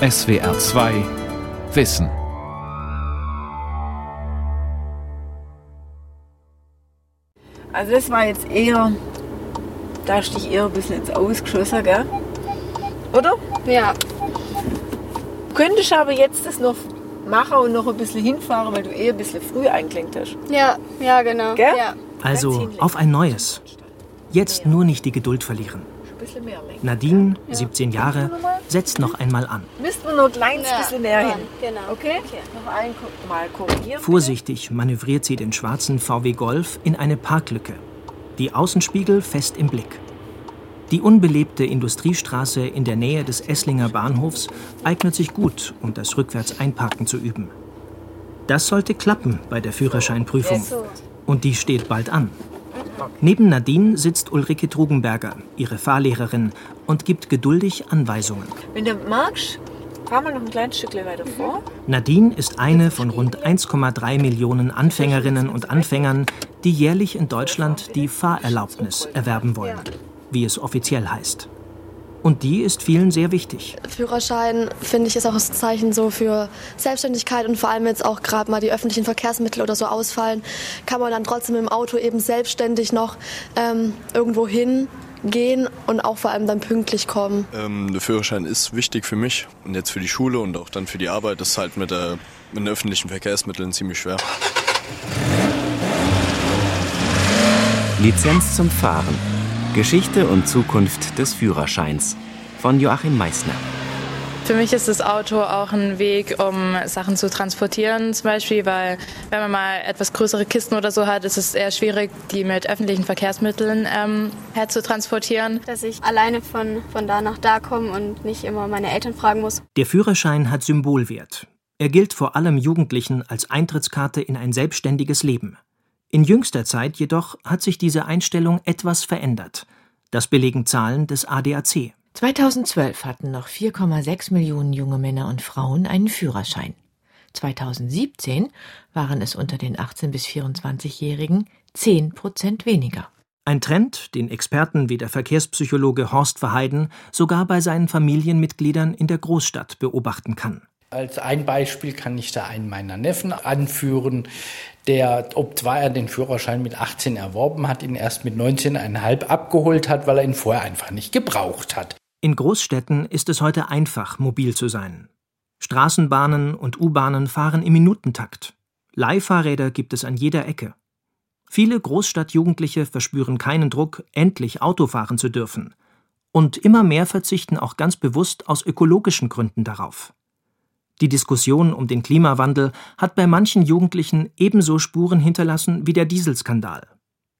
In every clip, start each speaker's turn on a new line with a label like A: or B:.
A: SWR 2 Wissen.
B: Also das war jetzt eher, da hast du dich eher ein bisschen ins Ausgeschossen, gell? Oder?
C: Ja.
B: Könntest aber jetzt das noch machen und noch ein bisschen hinfahren, weil du eher ein bisschen früh eingelenkt hast.
C: Ja, ja, genau.
B: Gell?
C: Ja.
D: Also auf ein neues. Jetzt nur nicht die Geduld verlieren. Nadine, 17 Jahre, setzt noch einmal an.
B: Müssten wir noch ein kleines
C: Ja,
B: bisschen näher
C: ja,
B: hin.
C: genau.
B: Okay? Noch ein Mal korrigieren.
D: Vorsichtig manövriert sie den schwarzen VW Golf in eine Parklücke. Die Außenspiegel fest im Blick. Die unbelebte Industriestraße in der Nähe des Esslinger Bahnhofs eignet sich gut, um das Rückwärtseinparken zu üben. Das sollte klappen bei der Führerscheinprüfung. Und die steht bald an. Neben Nadine sitzt Ulrike Trugenberger, ihre Fahrlehrerin, und gibt geduldig Anweisungen.
B: Wenn du magst, fahr mal noch ein kleines Stückchen weiter vor.
D: Nadine ist eine von rund 1,3 Millionen Anfängerinnen und Anfängern, die jährlich in Deutschland die Fahrerlaubnis erwerben wollen, wie es offiziell heißt. Und die ist vielen sehr wichtig.
E: Führerschein, finde ich, ist auch ein Zeichen so für Selbstständigkeit und vor allem jetzt auch gerade mal die öffentlichen Verkehrsmittel oder so ausfallen, kann man dann trotzdem im Auto eben selbstständig noch ähm, irgendwo hingehen und auch vor allem dann pünktlich kommen.
F: Ähm, der Führerschein ist wichtig für mich und jetzt für die Schule und auch dann für die Arbeit. Das ist halt mit, der, mit den öffentlichen Verkehrsmitteln ziemlich schwer.
G: Lizenz zum Fahren. Geschichte und Zukunft des Führerscheins von Joachim Meissner.
H: Für mich ist das Auto auch ein Weg, um Sachen zu transportieren, zum Beispiel, weil wenn man mal etwas größere Kisten oder so hat, ist es eher schwierig, die mit öffentlichen Verkehrsmitteln ähm, herzutransportieren.
C: Dass ich alleine von, von da nach da komme und nicht immer meine Eltern fragen muss.
D: Der Führerschein hat Symbolwert. Er gilt vor allem Jugendlichen als Eintrittskarte in ein selbstständiges Leben. In jüngster Zeit jedoch hat sich diese Einstellung etwas verändert. Das belegen Zahlen des ADAC.
I: 2012 hatten noch 4,6 Millionen junge Männer und Frauen einen Führerschein. 2017 waren es unter den 18- bis 24-Jährigen 10 Prozent weniger.
D: Ein Trend, den Experten wie der Verkehrspsychologe Horst Verheiden sogar bei seinen Familienmitgliedern in der Großstadt beobachten kann.
J: Als ein Beispiel kann ich da einen meiner Neffen anführen, der, obzwar er den Führerschein mit 18 erworben hat, ihn erst mit 19,5 abgeholt hat, weil er ihn vorher einfach nicht gebraucht hat.
D: In Großstädten ist es heute einfach, mobil zu sein. Straßenbahnen und U-Bahnen fahren im Minutentakt. Leihfahrräder gibt es an jeder Ecke. Viele Großstadtjugendliche verspüren keinen Druck, endlich Auto fahren zu dürfen. Und immer mehr verzichten auch ganz bewusst aus ökologischen Gründen darauf. Die Diskussion um den Klimawandel hat bei manchen Jugendlichen ebenso Spuren hinterlassen wie der Dieselskandal.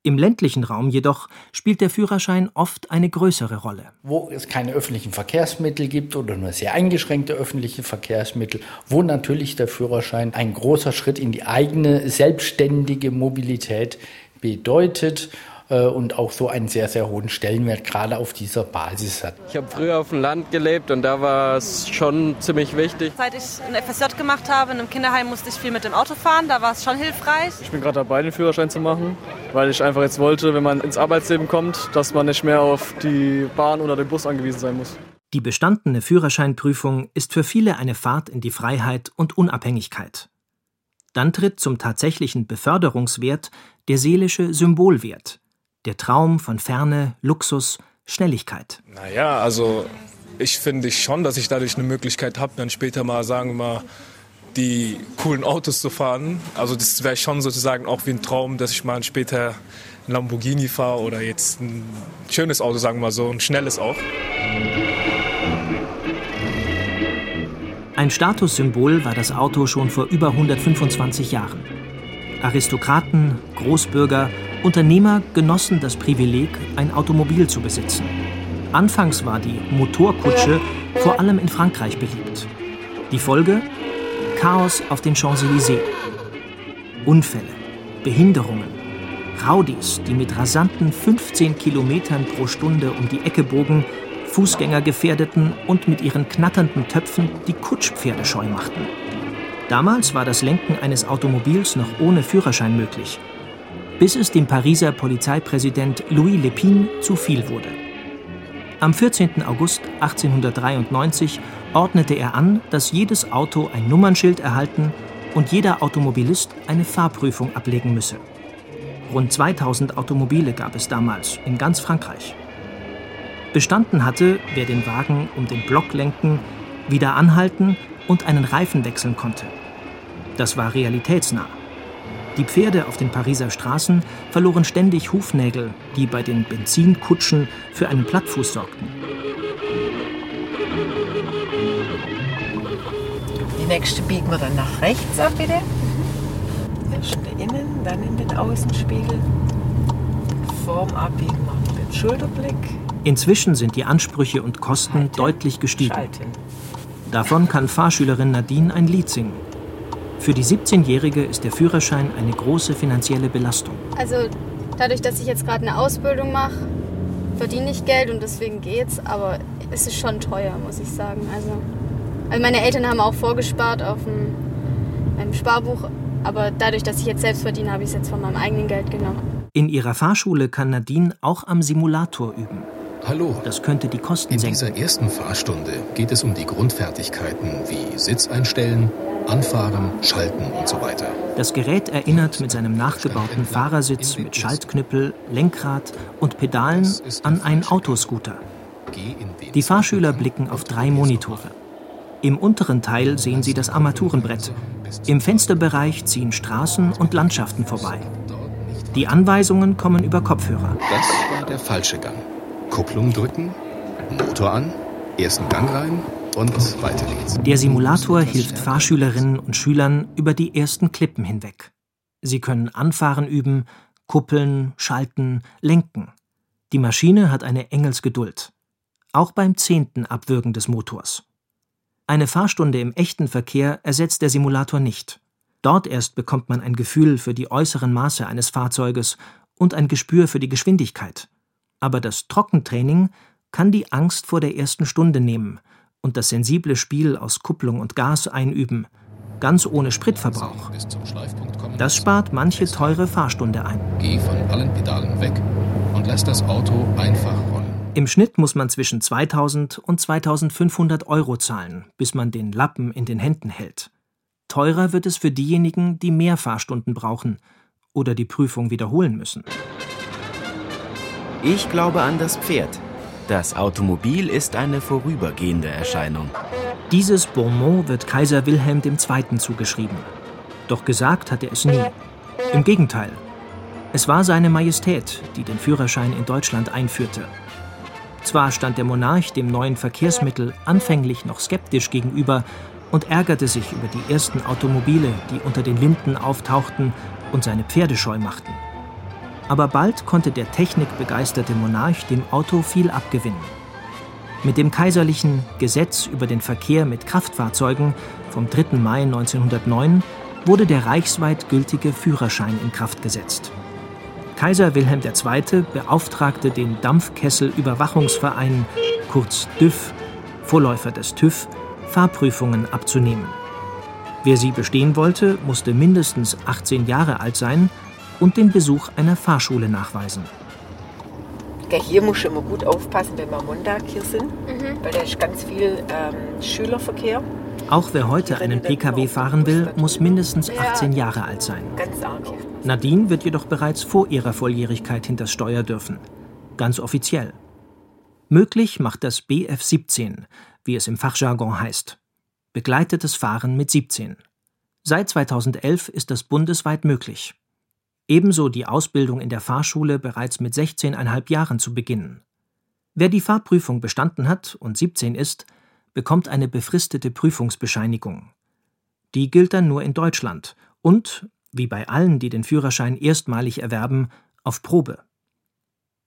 D: Im ländlichen Raum jedoch spielt der Führerschein oft eine größere Rolle.
J: Wo es keine öffentlichen Verkehrsmittel gibt oder nur sehr eingeschränkte öffentliche Verkehrsmittel, wo natürlich der Führerschein ein großer Schritt in die eigene selbstständige Mobilität bedeutet und auch so einen sehr, sehr hohen Stellenwert gerade auf dieser Basis hat.
K: Ich habe früher auf dem Land gelebt und da war es schon ziemlich wichtig.
L: Seit ich ein FSJ gemacht habe, in einem Kinderheim musste ich viel mit dem Auto fahren, da war es schon hilfreich.
M: Ich bin gerade dabei, den Führerschein zu machen, weil ich einfach jetzt wollte, wenn man ins Arbeitsleben kommt, dass man nicht mehr auf die Bahn oder den Bus angewiesen sein muss.
D: Die bestandene Führerscheinprüfung ist für viele eine Fahrt in die Freiheit und Unabhängigkeit. Dann tritt zum tatsächlichen Beförderungswert der seelische Symbolwert, der Traum von Ferne, Luxus, Schnelligkeit.
N: Naja, also ich finde schon, dass ich dadurch eine Möglichkeit habe, dann später mal, sagen wir mal, die coolen Autos zu fahren. Also das wäre schon sozusagen auch wie ein Traum, dass ich mal später ein Lamborghini fahre oder jetzt ein schönes Auto, sagen wir mal so, ein schnelles auch.
D: Ein Statussymbol war das Auto schon vor über 125 Jahren. Aristokraten, Großbürger, Unternehmer genossen das Privileg, ein Automobil zu besitzen. Anfangs war die Motorkutsche vor allem in Frankreich beliebt. Die Folge? Chaos auf den Champs-Élysées. Unfälle, Behinderungen, Raudis, die mit rasanten 15 Kilometern pro Stunde um die Ecke bogen, Fußgänger gefährdeten und mit ihren knatternden Töpfen die Kutschpferde scheu machten. Damals war das Lenken eines Automobils noch ohne Führerschein möglich, bis es dem Pariser Polizeipräsident Louis Lépine zu viel wurde. Am 14. August 1893 ordnete er an, dass jedes Auto ein Nummernschild erhalten und jeder Automobilist eine Fahrprüfung ablegen müsse. Rund 2000 Automobile gab es damals in ganz Frankreich. Bestanden hatte, wer den Wagen um den Block lenken, wieder anhalten und einen Reifen wechseln konnte. Das war realitätsnah. Die Pferde auf den Pariser Straßen verloren ständig Hufnägel, die bei den Benzinkutschen für einen Plattfuß sorgten.
B: Die nächste biegen wir dann nach rechts ab, bitte. Erst innen, dann in den Außenspiegel. Vorm Abbiegen machen wir den Schulterblick.
D: Inzwischen sind die Ansprüche und Kosten deutlich gestiegen. Davon kann Fahrschülerin Nadine ein Lied singen. Für die 17-Jährige ist der Führerschein eine große finanzielle Belastung.
C: Also dadurch, dass ich jetzt gerade eine Ausbildung mache, verdiene ich Geld und deswegen geht's, aber es ist schon teuer, muss ich sagen. Also, also meine Eltern haben auch vorgespart auf dem, meinem Sparbuch, aber dadurch, dass ich jetzt selbst verdiene, habe ich es jetzt von meinem eigenen Geld genommen.
D: In ihrer Fahrschule kann Nadine auch am Simulator üben.
O: Hallo.
D: Das könnte die Kosten
O: In
D: senken.
O: dieser ersten Fahrstunde geht es um die Grundfertigkeiten wie Sitz einstellen, anfahren, schalten und so weiter.
D: Das Gerät erinnert mit seinem nachgebauten Fahrersitz mit Schaltknüppel, Lenkrad und Pedalen an einen Autoscooter. Die Fahrschüler blicken auf drei Monitore. Im unteren Teil sehen sie das Armaturenbrett. Im Fensterbereich ziehen Straßen und Landschaften vorbei. Die Anweisungen kommen über Kopfhörer.
O: Das war der falsche Gang. Kupplung drücken, Motor an, ersten Gang rein und weiter geht's.
D: Der Simulator hilft Fahrschülerinnen und Schülern über die ersten Klippen hinweg. Sie können Anfahren üben, kuppeln, schalten, lenken. Die Maschine hat eine Engelsgeduld. Auch beim zehnten Abwürgen des Motors. Eine Fahrstunde im echten Verkehr ersetzt der Simulator nicht. Dort erst bekommt man ein Gefühl für die äußeren Maße eines Fahrzeuges und ein Gespür für die Geschwindigkeit. Aber das Trockentraining kann die Angst vor der ersten Stunde nehmen und das sensible Spiel aus Kupplung und Gas einüben, ganz ohne Spritverbrauch. Das spart manche teure Fahrstunde ein.
O: Geh von allen Pedalen weg und lass das Auto einfach rollen.
D: Im Schnitt muss man zwischen 2000 und 2500 Euro zahlen, bis man den Lappen in den Händen hält. Teurer wird es für diejenigen, die mehr Fahrstunden brauchen oder die Prüfung wiederholen müssen.
G: Ich glaube an das Pferd. Das Automobil ist eine vorübergehende Erscheinung.
D: Dieses Bonmot wird Kaiser Wilhelm II. zugeschrieben. Doch gesagt hat er es nie. Im Gegenteil. Es war seine Majestät, die den Führerschein in Deutschland einführte. Zwar stand der Monarch dem neuen Verkehrsmittel anfänglich noch skeptisch gegenüber und ärgerte sich über die ersten Automobile, die unter den Linden auftauchten und seine Pferde scheu machten. Aber bald konnte der technikbegeisterte Monarch dem Auto viel abgewinnen. Mit dem kaiserlichen Gesetz über den Verkehr mit Kraftfahrzeugen vom 3. Mai 1909 wurde der reichsweit gültige Führerschein in Kraft gesetzt. Kaiser Wilhelm II. beauftragte den Dampfkessel-Überwachungsverein, kurz DÜV, Vorläufer des TÜV, Fahrprüfungen abzunehmen. Wer sie bestehen wollte, musste mindestens 18 Jahre alt sein und den Besuch einer Fahrschule nachweisen.
B: Hier muss immer gut aufpassen, wenn wir am Montag hier sind, weil da ist ganz viel ähm, Schülerverkehr.
D: Auch wer heute einen Pkw fahren will, muss mindestens 18 Jahre alt sein.
B: Ganz arg.
D: Nadine wird jedoch bereits vor ihrer Volljährigkeit hinters Steuer dürfen. Ganz offiziell. Möglich macht das BF 17, wie es im Fachjargon heißt. Begleitetes Fahren mit 17. Seit 2011 ist das bundesweit möglich. Ebenso die Ausbildung in der Fahrschule bereits mit 16,5 Jahren zu beginnen. Wer die Fahrprüfung bestanden hat und 17 ist, bekommt eine befristete Prüfungsbescheinigung. Die gilt dann nur in Deutschland und, wie bei allen, die den Führerschein erstmalig erwerben, auf Probe.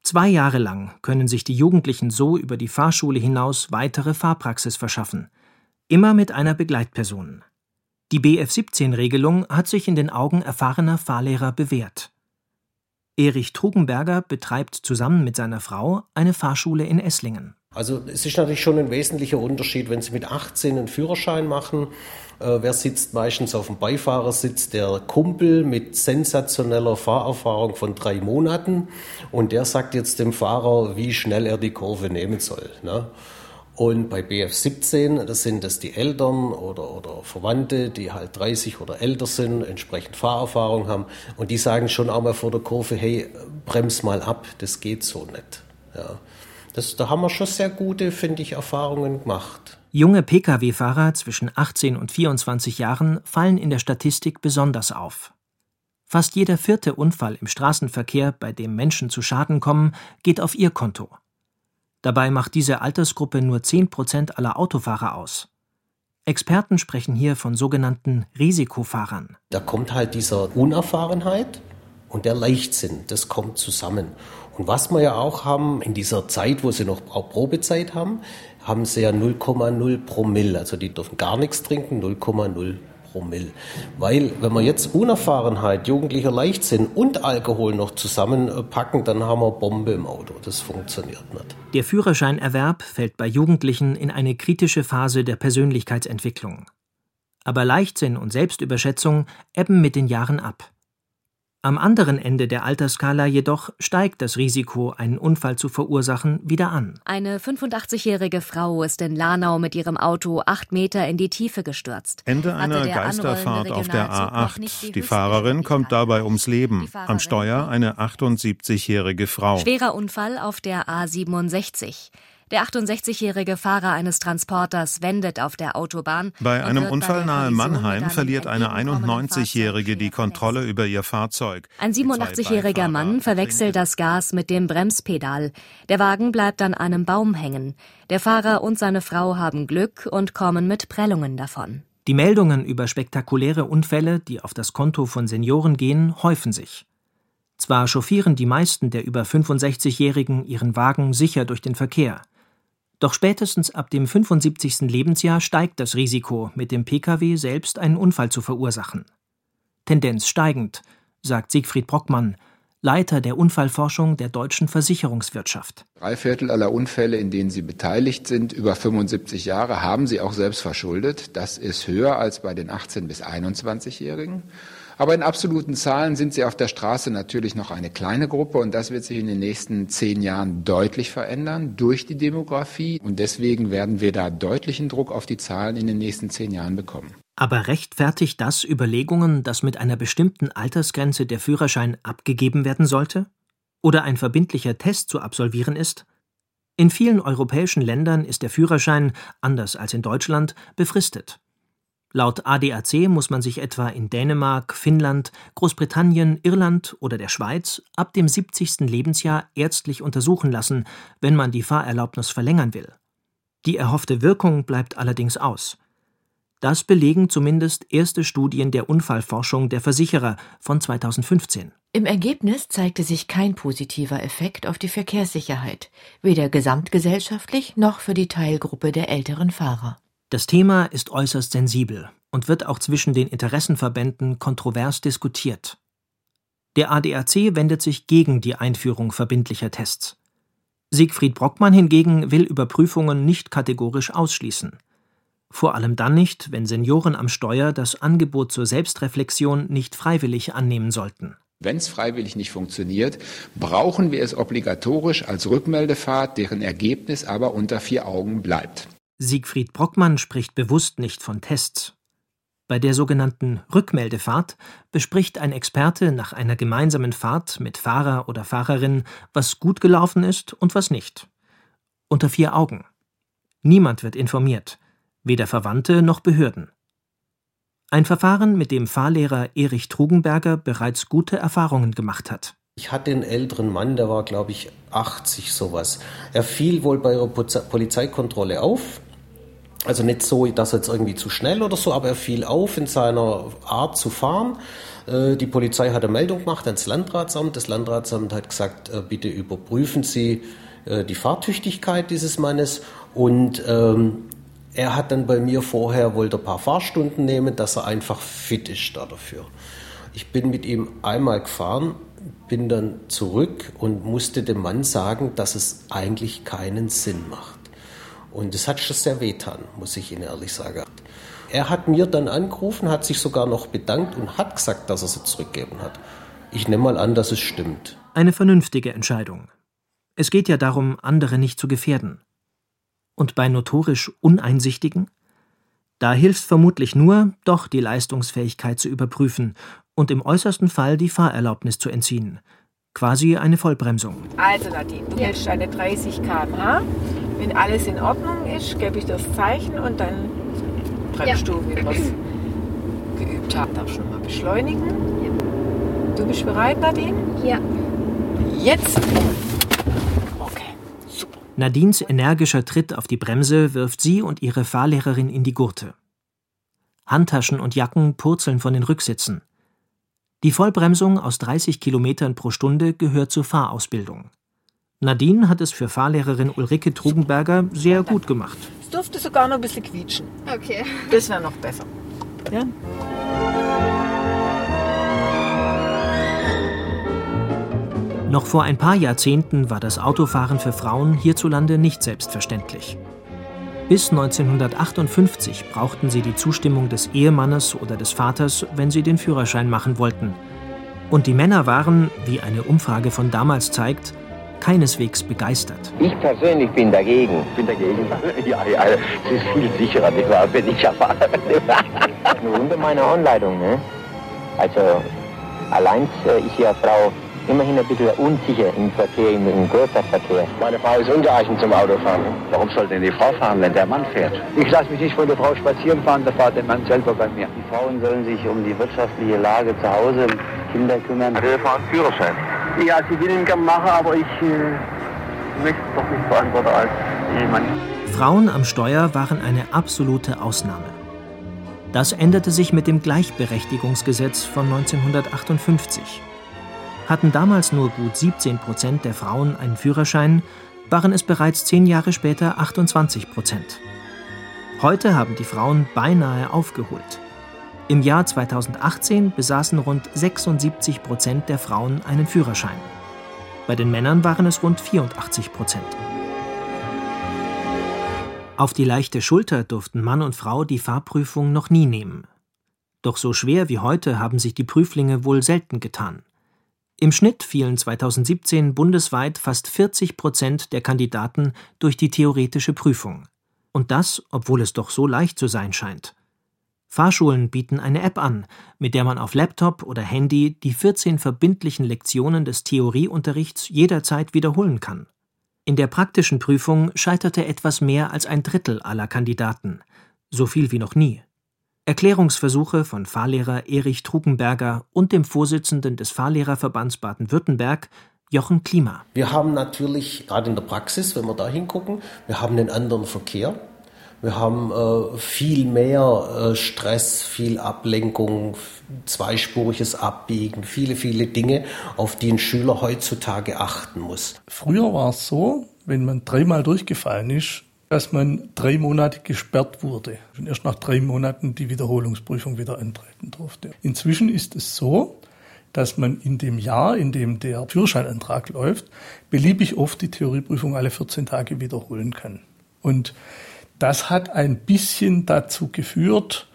D: Zwei Jahre lang können sich die Jugendlichen so über die Fahrschule hinaus weitere Fahrpraxis verschaffen, immer mit einer Begleitperson. Die BF17-Regelung hat sich in den Augen erfahrener Fahrlehrer bewährt. Erich Trugenberger betreibt zusammen mit seiner Frau eine Fahrschule in Esslingen.
P: Also es ist natürlich schon ein wesentlicher Unterschied, wenn Sie mit 18 einen Führerschein machen. Äh, wer sitzt meistens auf dem Beifahrersitz? Der Kumpel mit sensationeller Fahrerfahrung von drei Monaten. Und der sagt jetzt dem Fahrer, wie schnell er die Kurve nehmen soll. Ne? Und bei BF17, das sind das die Eltern oder, oder Verwandte, die halt 30 oder älter sind, entsprechend Fahrerfahrung haben. Und die sagen schon auch mal vor der Kurve, hey, brems mal ab, das geht so nicht. Ja. Das, da haben wir schon sehr gute, finde ich, Erfahrungen gemacht.
D: Junge Pkw-Fahrer zwischen 18 und 24 Jahren fallen in der Statistik besonders auf. Fast jeder vierte Unfall im Straßenverkehr, bei dem Menschen zu Schaden kommen, geht auf ihr Konto. Dabei macht diese Altersgruppe nur 10 Prozent aller Autofahrer aus. Experten sprechen hier von sogenannten Risikofahrern.
P: Da kommt halt dieser Unerfahrenheit und der Leichtsinn, das kommt zusammen. Und was wir ja auch haben, in dieser Zeit, wo sie noch Probezeit haben, haben sie ja 0,0 Promille. Also die dürfen gar nichts trinken, 0,0 Promille. Weil, wenn wir jetzt Unerfahrenheit, jugendlicher Leichtsinn und Alkohol noch zusammenpacken, dann haben wir Bombe im Auto. Das funktioniert nicht.
D: Der Führerscheinerwerb fällt bei Jugendlichen in eine kritische Phase der Persönlichkeitsentwicklung. Aber Leichtsinn und Selbstüberschätzung ebben mit den Jahren ab. Am anderen Ende der Altersskala jedoch steigt das Risiko, einen Unfall zu verursachen, wieder an.
Q: Eine 85-jährige Frau ist in Lanau mit ihrem Auto acht Meter in die Tiefe gestürzt.
R: Ende einer Geisterfahrt auf der A8. Die, die Fahrerin kommt dabei ums Leben. Am Steuer eine 78-jährige Frau.
Q: Schwerer Unfall auf der A67. Der 68-jährige Fahrer eines Transporters wendet auf der Autobahn.
R: Bei einem Unfall nahe Mannheim verliert eine 91-jährige die Kontrolle über ihr Fahrzeug.
Q: Ein 87-jähriger Mann verwechselt das Gas mit dem Bremspedal. Der Wagen bleibt an einem Baum hängen. Der Fahrer und seine Frau haben Glück und kommen mit Prellungen davon.
D: Die Meldungen über spektakuläre Unfälle, die auf das Konto von Senioren gehen, häufen sich. Zwar chauffieren die meisten der über 65-Jährigen ihren Wagen sicher durch den Verkehr. Doch spätestens ab dem 75. Lebensjahr steigt das Risiko, mit dem Pkw selbst einen Unfall zu verursachen. Tendenz steigend, sagt Siegfried Brockmann, Leiter der Unfallforschung der deutschen Versicherungswirtschaft.
S: Drei Viertel aller Unfälle, in denen Sie beteiligt sind, über 75 Jahre, haben Sie auch selbst verschuldet. Das ist höher als bei den 18- bis 21-Jährigen. Aber in absoluten Zahlen sind sie auf der Straße natürlich noch eine kleine Gruppe und das wird sich in den nächsten zehn Jahren deutlich verändern durch die Demografie. Und deswegen werden wir da deutlichen Druck auf die Zahlen in den nächsten zehn Jahren bekommen.
D: Aber rechtfertigt das Überlegungen, dass mit einer bestimmten Altersgrenze der Führerschein abgegeben werden sollte? Oder ein verbindlicher Test zu absolvieren ist? In vielen europäischen Ländern ist der Führerschein, anders als in Deutschland, befristet. Laut ADAC muss man sich etwa in Dänemark, Finnland, Großbritannien, Irland oder der Schweiz ab dem 70. Lebensjahr ärztlich untersuchen lassen, wenn man die Fahrerlaubnis verlängern will. Die erhoffte Wirkung bleibt allerdings aus. Das belegen zumindest erste Studien der Unfallforschung der Versicherer von 2015.
I: Im Ergebnis zeigte sich kein positiver Effekt auf die Verkehrssicherheit, weder gesamtgesellschaftlich noch für die Teilgruppe der älteren Fahrer.
D: Das Thema ist äußerst sensibel und wird auch zwischen den Interessenverbänden kontrovers diskutiert. Der ADAC wendet sich gegen die Einführung verbindlicher Tests. Siegfried Brockmann hingegen will Überprüfungen nicht kategorisch ausschließen. Vor allem dann nicht, wenn Senioren am Steuer das Angebot zur Selbstreflexion nicht freiwillig annehmen sollten.
S: Wenn es freiwillig nicht funktioniert, brauchen wir es obligatorisch als Rückmeldefahrt, deren Ergebnis aber unter vier Augen bleibt.
D: Siegfried Brockmann spricht bewusst nicht von Tests. Bei der sogenannten Rückmeldefahrt bespricht ein Experte nach einer gemeinsamen Fahrt mit Fahrer oder Fahrerin, was gut gelaufen ist und was nicht. Unter vier Augen. Niemand wird informiert, weder Verwandte noch Behörden. Ein Verfahren, mit dem Fahrlehrer Erich Trugenberger bereits gute Erfahrungen gemacht hat.
P: Ich hatte einen älteren Mann, der war, glaube ich, 80 sowas. Er fiel wohl bei einer Polizeikontrolle auf, also nicht so, dass er jetzt irgendwie zu schnell oder so, aber er fiel auf in seiner Art zu fahren. Äh, die Polizei hat eine Meldung gemacht ans Landratsamt. Das Landratsamt hat gesagt, äh, bitte überprüfen Sie äh, die Fahrtüchtigkeit dieses Mannes. Und ähm, er hat dann bei mir vorher, wollte ein paar Fahrstunden nehmen, dass er einfach fit ist da dafür. Ich bin mit ihm einmal gefahren, bin dann zurück und musste dem Mann sagen, dass es eigentlich keinen Sinn macht. Und das hat schon sehr wehtan, muss ich Ihnen ehrlich sagen. Er hat mir dann angerufen, hat sich sogar noch bedankt und hat gesagt, dass er sie zurückgeben hat. Ich nehme mal an, dass es stimmt.
D: Eine vernünftige Entscheidung. Es geht ja darum, andere nicht zu gefährden. Und bei notorisch Uneinsichtigen? Da hilft vermutlich nur, doch die Leistungsfähigkeit zu überprüfen und im äußersten Fall die Fahrerlaubnis zu entziehen. Quasi eine Vollbremsung.
B: Also Nadine, du hältst deine 30 km/h. Wenn alles in Ordnung ist, gebe ich das Zeichen und dann bremst ja. du, wie wir es geübt haben. Darfst du mal beschleunigen? Ja. Du bist bereit, Nadine?
C: Ja.
B: Jetzt!
D: Nadines energischer Tritt auf die Bremse wirft sie und ihre Fahrlehrerin in die Gurte. Handtaschen und Jacken purzeln von den Rücksitzen. Die Vollbremsung aus 30 Kilometern pro Stunde gehört zur Fahrausbildung. Nadine hat es für Fahrlehrerin Ulrike Trugenberger sehr gut gemacht.
B: Es durfte sogar noch ein bisschen quietschen.
C: Okay.
B: Das wäre noch besser. Ja?
D: Noch vor ein paar Jahrzehnten war das Autofahren für Frauen hierzulande nicht selbstverständlich. Bis 1958 brauchten sie die Zustimmung des Ehemannes oder des Vaters, wenn sie den Führerschein machen wollten. Und die Männer waren, wie eine Umfrage von damals zeigt, keineswegs begeistert.
T: Ich persönlich bin dagegen. Bin dagegen? Ja, ja, es ist viel sicherer, nicht wahr, wenn ich erfahre. Nur unter meiner Anleitung, ne? Also, allein äh, ist ja Frau immerhin ein bisschen unsicher im Verkehr, im, im Großstadtverkehr.
U: Meine Frau ist ungeeignet zum Autofahren. Warum soll denn die Frau fahren, wenn der Mann fährt?
T: Ich lasse mich nicht von der Frau spazieren fahren, da fährt der Mann selber bei mir. Die Frauen sollen sich um die wirtschaftliche Lage zu Hause, Kinder kümmern.
U: Also wir fahren Führerschein.
T: Ja, sie will ihn gerne machen, aber ich äh, möchte es doch nicht verantworten als Ehemann.
D: Frauen am Steuer waren eine absolute Ausnahme. Das änderte sich mit dem Gleichberechtigungsgesetz von 1958. Hatten damals nur gut 17 Prozent der Frauen einen Führerschein, waren es bereits zehn Jahre später 28 Prozent. Heute haben die Frauen beinahe aufgeholt. Im Jahr 2018 besaßen rund 76 Prozent der Frauen einen Führerschein. Bei den Männern waren es rund 84 Prozent. Auf die leichte Schulter durften Mann und Frau die Fahrprüfung noch nie nehmen. Doch so schwer wie heute haben sich die Prüflinge wohl selten getan. Im Schnitt fielen 2017 bundesweit fast 40 Prozent der Kandidaten durch die theoretische Prüfung. Und das, obwohl es doch so leicht zu sein scheint. Fahrschulen bieten eine App an, mit der man auf Laptop oder Handy die 14 verbindlichen Lektionen des Theorieunterrichts jederzeit wiederholen kann. In der praktischen Prüfung scheiterte etwas mehr als ein Drittel aller Kandidaten, so viel wie noch nie. Erklärungsversuche von Fahrlehrer Erich Trugenberger und dem Vorsitzenden des Fahrlehrerverbands Baden-Württemberg, Jochen Klima.
P: Wir haben natürlich, gerade in der Praxis, wenn wir da hingucken, wir haben einen anderen Verkehr. Wir haben äh, viel mehr äh, Stress, viel Ablenkung, zweispuriges Abbiegen, viele, viele Dinge, auf die ein Schüler heutzutage achten muss.
V: Früher war es so, wenn man dreimal durchgefallen ist, dass man drei Monate gesperrt wurde und erst nach drei Monaten die Wiederholungsprüfung wieder antreten durfte. Inzwischen ist es so, dass man in dem Jahr, in dem der Führerscheinantrag läuft, beliebig oft die Theorieprüfung alle 14 Tage wiederholen kann. Und das hat ein bisschen dazu geführt,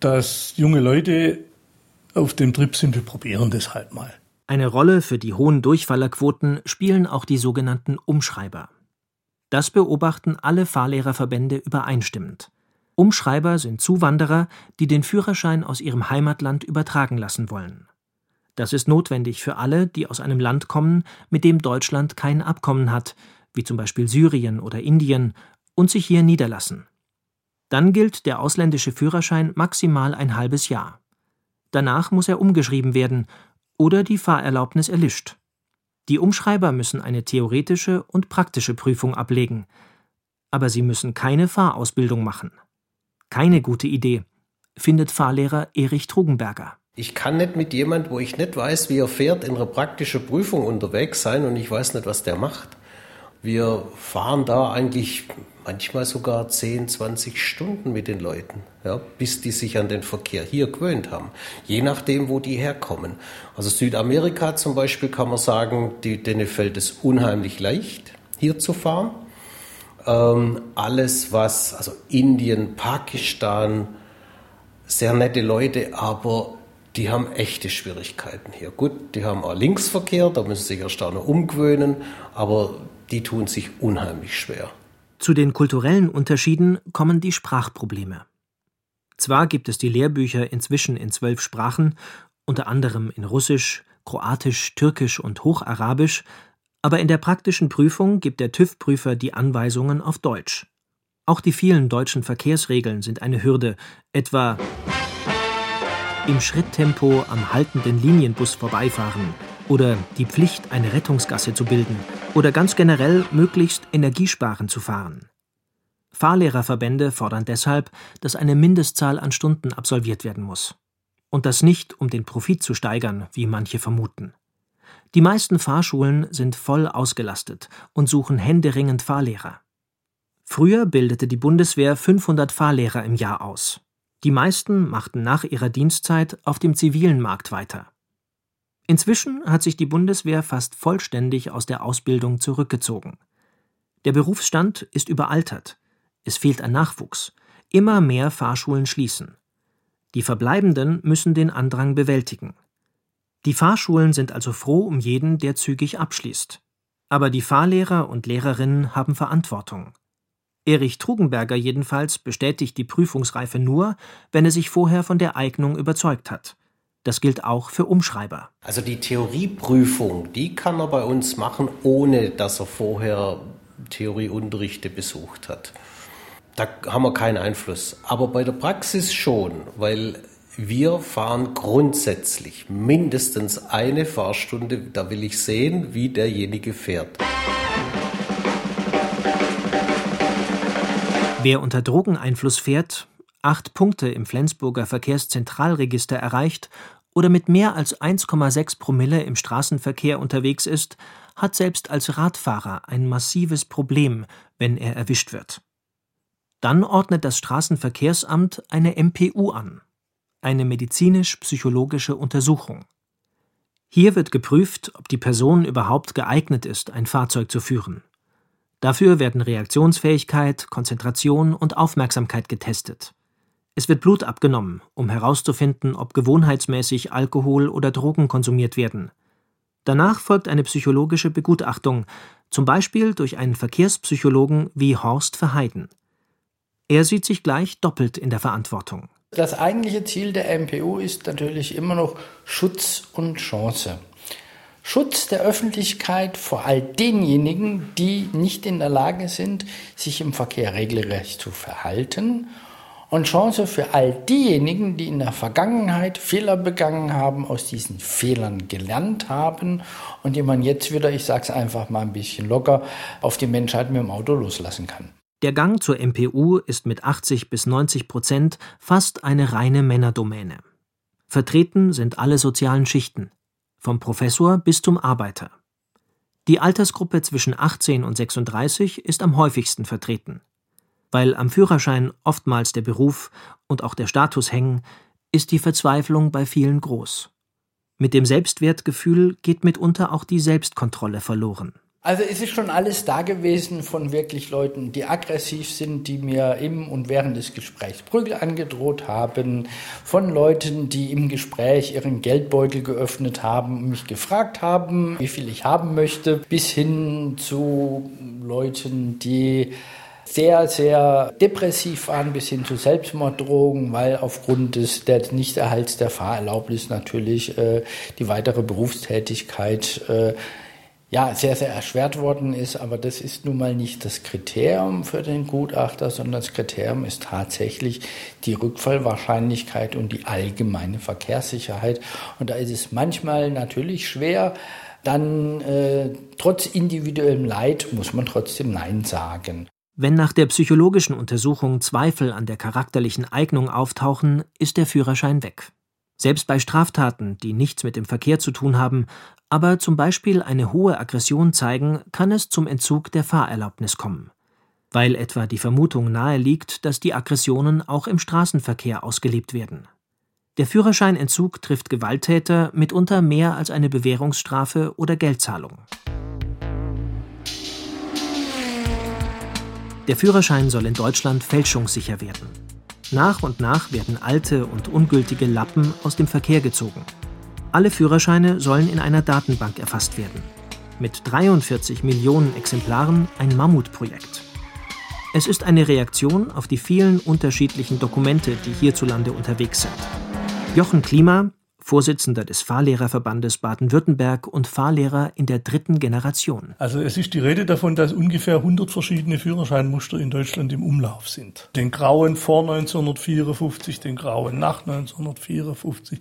V: dass junge Leute auf dem Trip sind, wir probieren das halt mal.
D: Eine Rolle für die hohen Durchfallerquoten spielen auch die sogenannten Umschreiber. Das beobachten alle Fahrlehrerverbände übereinstimmend. Umschreiber sind Zuwanderer, die den Führerschein aus ihrem Heimatland übertragen lassen wollen. Das ist notwendig für alle, die aus einem Land kommen, mit dem Deutschland kein Abkommen hat, wie zum Beispiel Syrien oder Indien, und sich hier niederlassen. Dann gilt der ausländische Führerschein maximal ein halbes Jahr. Danach muss er umgeschrieben werden oder die Fahrerlaubnis erlischt. Die Umschreiber müssen eine theoretische und praktische Prüfung ablegen, aber sie müssen keine Fahrausbildung machen. Keine gute Idee, findet Fahrlehrer Erich Trugenberger.
P: Ich kann nicht mit jemand, wo ich nicht weiß, wie er fährt, in einer praktischen Prüfung unterwegs sein und ich weiß nicht, was der macht. Wir fahren da eigentlich manchmal sogar 10, 20 Stunden mit den Leuten, ja, bis die sich an den Verkehr hier gewöhnt haben, je nachdem, wo die herkommen. Also Südamerika zum Beispiel kann man sagen, die, denen fällt es unheimlich leicht, hier zu fahren. Ähm, alles, was, also Indien, Pakistan, sehr nette Leute, aber die haben echte Schwierigkeiten hier. Gut, die haben auch Linksverkehr, da müssen sie sich erst auch noch umgewöhnen, aber die tun sich unheimlich schwer.
D: Zu den kulturellen Unterschieden kommen die Sprachprobleme. Zwar gibt es die Lehrbücher inzwischen in zwölf Sprachen, unter anderem in Russisch, Kroatisch, Türkisch und Hocharabisch, aber in der praktischen Prüfung gibt der TÜV-Prüfer die Anweisungen auf Deutsch. Auch die vielen deutschen Verkehrsregeln sind eine Hürde, etwa im Schritttempo am haltenden Linienbus vorbeifahren oder die Pflicht, eine Rettungsgasse zu bilden oder ganz generell möglichst energiesparend zu fahren. Fahrlehrerverbände fordern deshalb, dass eine Mindestzahl an Stunden absolviert werden muss. Und das nicht, um den Profit zu steigern, wie manche vermuten. Die meisten Fahrschulen sind voll ausgelastet und suchen händeringend Fahrlehrer. Früher bildete die Bundeswehr 500 Fahrlehrer im Jahr aus. Die meisten machten nach ihrer Dienstzeit auf dem zivilen Markt weiter. Inzwischen hat sich die Bundeswehr fast vollständig aus der Ausbildung zurückgezogen. Der Berufsstand ist überaltert. Es fehlt an Nachwuchs. Immer mehr Fahrschulen schließen. Die Verbleibenden müssen den Andrang bewältigen. Die Fahrschulen sind also froh um jeden, der zügig abschließt. Aber die Fahrlehrer und Lehrerinnen haben Verantwortung. Erich Trugenberger jedenfalls bestätigt die Prüfungsreife nur, wenn er sich vorher von der Eignung überzeugt hat. Das gilt auch für Umschreiber.
P: Also die Theorieprüfung, die kann er bei uns machen, ohne dass er vorher Theorieunterrichte besucht hat. Da haben wir keinen Einfluss. Aber bei der Praxis schon, weil wir fahren grundsätzlich mindestens eine Fahrstunde. Da will ich sehen, wie derjenige fährt.
D: Wer unter Drogeneinfluss fährt, acht Punkte im Flensburger Verkehrszentralregister erreicht oder mit mehr als 1,6 Promille im Straßenverkehr unterwegs ist, hat selbst als Radfahrer ein massives Problem, wenn er erwischt wird. Dann ordnet das Straßenverkehrsamt eine MPU an, eine medizinisch-psychologische Untersuchung. Hier wird geprüft, ob die Person überhaupt geeignet ist, ein Fahrzeug zu führen. Dafür werden Reaktionsfähigkeit, Konzentration und Aufmerksamkeit getestet. Es wird Blut abgenommen, um herauszufinden, ob gewohnheitsmäßig Alkohol oder Drogen konsumiert werden. Danach folgt eine psychologische Begutachtung, zum Beispiel durch einen Verkehrspsychologen wie Horst Verheiden. Er sieht sich gleich doppelt in der Verantwortung.
J: Das eigentliche Ziel der MPU ist natürlich immer noch Schutz und Chance. Schutz der Öffentlichkeit vor all denjenigen, die nicht in der Lage sind, sich im Verkehr regelrecht zu verhalten und Chance für all diejenigen, die in der Vergangenheit Fehler begangen haben, aus diesen Fehlern gelernt haben und die man jetzt wieder, ich sage es einfach mal ein bisschen locker, auf die Menschheit mit dem Auto loslassen kann.
D: Der Gang zur MPU ist mit 80 bis 90 Prozent fast eine reine Männerdomäne. Vertreten sind alle sozialen Schichten vom Professor bis zum Arbeiter. Die Altersgruppe zwischen 18 und 36 ist am häufigsten vertreten. Weil am Führerschein oftmals der Beruf und auch der Status hängen, ist die Verzweiflung bei vielen groß. Mit dem Selbstwertgefühl geht mitunter auch die Selbstkontrolle verloren.
J: Also es ist schon alles da gewesen von wirklich Leuten, die aggressiv sind, die mir im und während des Gesprächs Prügel angedroht haben, von Leuten, die im Gespräch ihren Geldbeutel geöffnet haben und mich gefragt haben, wie viel ich haben möchte, bis hin zu Leuten, die sehr, sehr depressiv waren, bis hin zu Selbstmorddrohungen, weil aufgrund des der Nichterhalts der Fahrerlaubnis natürlich äh, die weitere Berufstätigkeit äh, ja, sehr, sehr erschwert worden ist. Aber das ist nun mal nicht das Kriterium für den Gutachter, sondern das Kriterium ist tatsächlich die Rückfallwahrscheinlichkeit und die allgemeine Verkehrssicherheit. Und da ist es manchmal natürlich schwer, dann äh, trotz individuellem Leid muss man trotzdem Nein sagen.
D: Wenn nach der psychologischen Untersuchung Zweifel an der charakterlichen Eignung auftauchen, ist der Führerschein weg. Selbst bei Straftaten, die nichts mit dem Verkehr zu tun haben, aber zum Beispiel eine hohe Aggression zeigen, kann es zum Entzug der Fahrerlaubnis kommen, weil etwa die Vermutung nahe liegt, dass die Aggressionen auch im Straßenverkehr ausgelebt werden. Der Führerscheinentzug trifft Gewalttäter mitunter mehr als eine Bewährungsstrafe oder Geldzahlung. Der Führerschein soll in Deutschland fälschungssicher werden. Nach und nach werden alte und ungültige Lappen aus dem Verkehr gezogen. Alle Führerscheine sollen in einer Datenbank erfasst werden. Mit 43 Millionen Exemplaren ein Mammutprojekt. Es ist eine Reaktion auf die vielen unterschiedlichen Dokumente, die hierzulande unterwegs sind. Jochen Klima, Vorsitzender des Fahrlehrerverbandes Baden-Württemberg und Fahrlehrer in der dritten Generation.
V: Also es ist die Rede davon, dass ungefähr 100 verschiedene Führerscheinmuster in Deutschland im Umlauf sind. Den grauen vor 1954, den grauen nach 1954.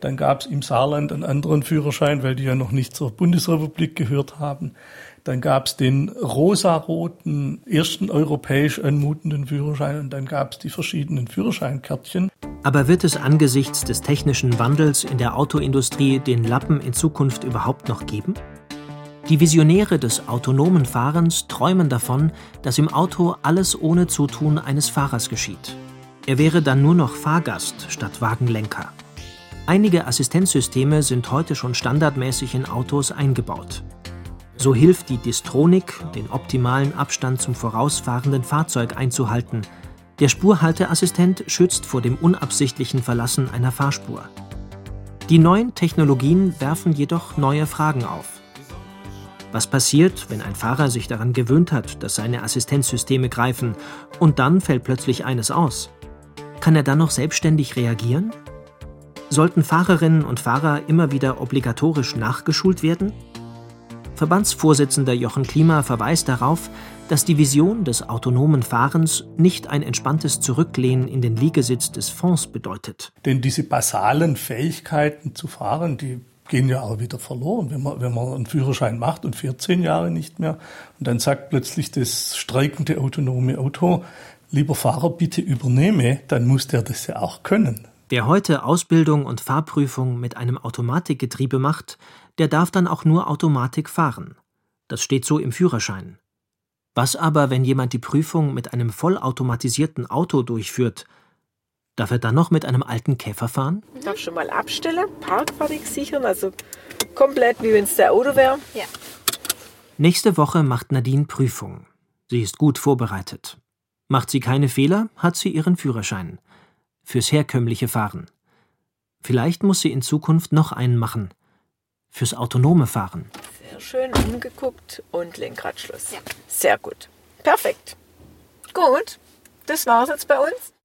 V: Dann gab es im Saarland einen anderen Führerschein, weil die ja noch nicht zur Bundesrepublik gehört haben. Dann gab es den rosaroten ersten europäisch anmutenden Führerschein und dann gab es die verschiedenen Führerscheinkärtchen.
D: Aber wird es angesichts des technischen Wandels in der Autoindustrie den Lappen in Zukunft überhaupt noch geben? Die Visionäre des autonomen Fahrens träumen davon, dass im Auto alles ohne Zutun eines Fahrers geschieht. Er wäre dann nur noch Fahrgast statt Wagenlenker. Einige Assistenzsysteme sind heute schon standardmäßig in Autos eingebaut. So hilft die Distronik, den optimalen Abstand zum vorausfahrenden Fahrzeug einzuhalten. Der Spurhalteassistent schützt vor dem unabsichtlichen Verlassen einer Fahrspur. Die neuen Technologien werfen jedoch neue Fragen auf. Was passiert, wenn ein Fahrer sich daran gewöhnt hat, dass seine Assistenzsysteme greifen und dann fällt plötzlich eines aus? Kann er dann noch selbstständig reagieren? Sollten Fahrerinnen und Fahrer immer wieder obligatorisch nachgeschult werden? Verbandsvorsitzender Jochen Klima verweist darauf, dass die Vision des autonomen Fahrens nicht ein entspanntes Zurücklehnen in den Liegesitz des Fonds bedeutet.
V: Denn diese basalen Fähigkeiten zu fahren, die gehen ja auch wieder verloren, wenn man, wenn man einen Führerschein macht und 14 Jahre nicht mehr. Und dann sagt plötzlich das streikende autonome Auto, lieber Fahrer, bitte übernehme, dann muss der das ja auch können.
D: Wer heute Ausbildung und Fahrprüfung mit einem Automatikgetriebe macht, der darf dann auch nur Automatik fahren. Das steht so im Führerschein. Was aber, wenn jemand die Prüfung mit einem vollautomatisierten Auto durchführt? Darf er dann noch mit einem alten Käfer fahren?
B: Darf schon mal abstellen, parkfertig sichern, also komplett wie wenn es der Auto wäre.
C: Ja.
D: Nächste Woche macht Nadine Prüfung. Sie ist gut vorbereitet. Macht sie keine Fehler, hat sie ihren Führerschein. Fürs herkömmliche Fahren. Vielleicht muss sie in Zukunft noch einen machen fürs autonome Fahren.
B: Sehr schön umgeguckt und Lenkradschluss. Ja. Sehr gut. Perfekt. Gut. Das war's jetzt bei uns.